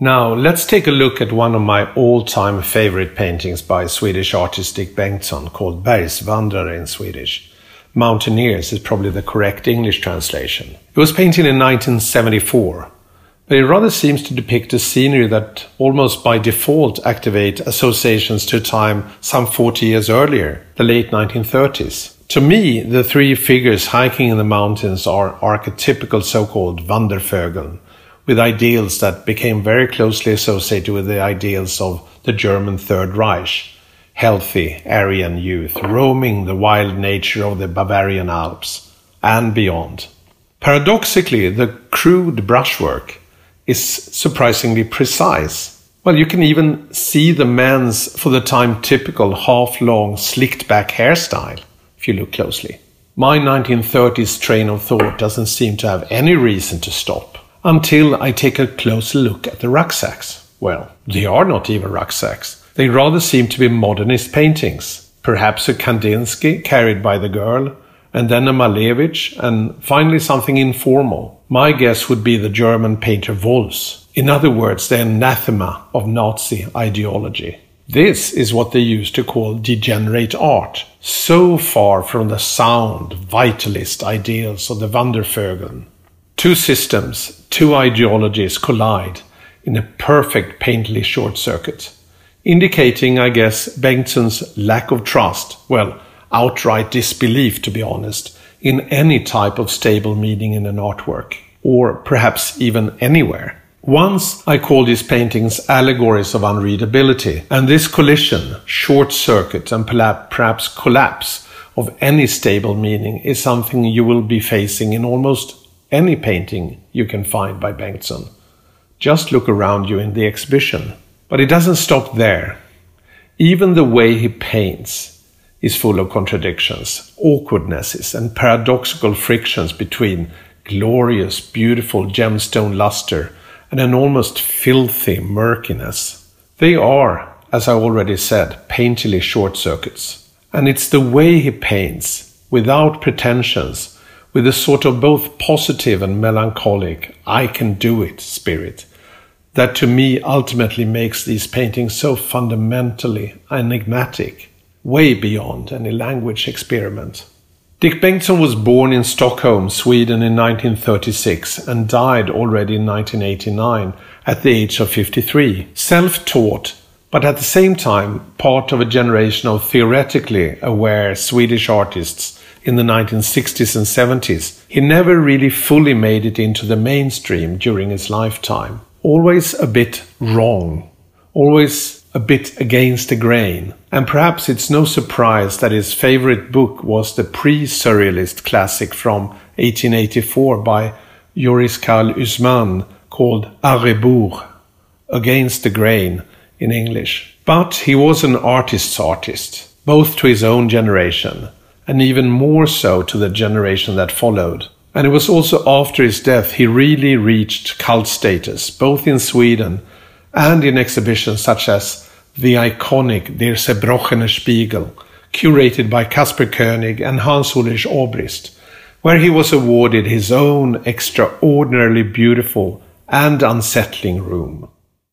Now, let's take a look at one of my all-time favorite paintings by Swedish artist Dick Bengtsson called Bergsvandrare in Swedish. Mountaineers is probably the correct English translation. It was painted in 1974, but it rather seems to depict a scenery that almost by default activate associations to a time some 40 years earlier, the late 1930s. To me, the three figures hiking in the mountains are archetypical so-called Wandervögeln, with ideals that became very closely associated with the ideals of the German Third Reich. Healthy Aryan youth roaming the wild nature of the Bavarian Alps and beyond. Paradoxically, the crude brushwork is surprisingly precise. Well, you can even see the man's, for the time, typical half long, slicked back hairstyle if you look closely. My 1930s train of thought doesn't seem to have any reason to stop until I take a closer look at the rucksacks. Well, they are not even rucksacks. They rather seem to be modernist paintings. Perhaps a Kandinsky carried by the girl, and then a Malevich, and finally something informal. My guess would be the German painter Wols. In other words, the anathema of Nazi ideology. This is what they used to call degenerate art, so far from the sound, vitalist ideals of the Wandervögeln. Two systems, two ideologies collide in a perfect painterly short circuit, indicating, I guess, Bengtsson's lack of trust, well, outright disbelief, to be honest, in any type of stable meaning in an artwork, or perhaps even anywhere. Once I called these paintings allegories of unreadability, and this collision, short circuit, and perhaps collapse of any stable meaning is something you will be facing in almost any painting you can find by Bengtsson. Just look around you in the exhibition. But it doesn't stop there. Even the way he paints is full of contradictions, awkwardnesses, and paradoxical frictions between glorious, beautiful gemstone luster and an almost filthy murkiness. They are, as I already said, painterly short circuits. And it's the way he paints, without pretensions, with a sort of both positive and melancholic, I can do it spirit, that to me ultimately makes these paintings so fundamentally enigmatic way beyond any language experiment. Dick Bengtsson was born in Stockholm, Sweden in 1936 and died already in 1989 at the age of 53. Self taught, but at the same time part of a generation of theoretically aware Swedish artists in the 1960s and 70s, he never really fully made it into the mainstream during his lifetime. Always a bit wrong, always a bit against the grain. And perhaps it's no surprise that his favorite book was the pre surrealist classic from 1884 by Joris Karl Huysmans called A rebours, Against the Grain in English. But he was an artist's artist, both to his own generation and even more so to the generation that followed. And it was also after his death he really reached cult status, both in Sweden and in exhibitions such as the iconic Der zerbrochene Spiegel, curated by Kasper König and Hans Ulrich Obrist, where he was awarded his own extraordinarily beautiful and unsettling room.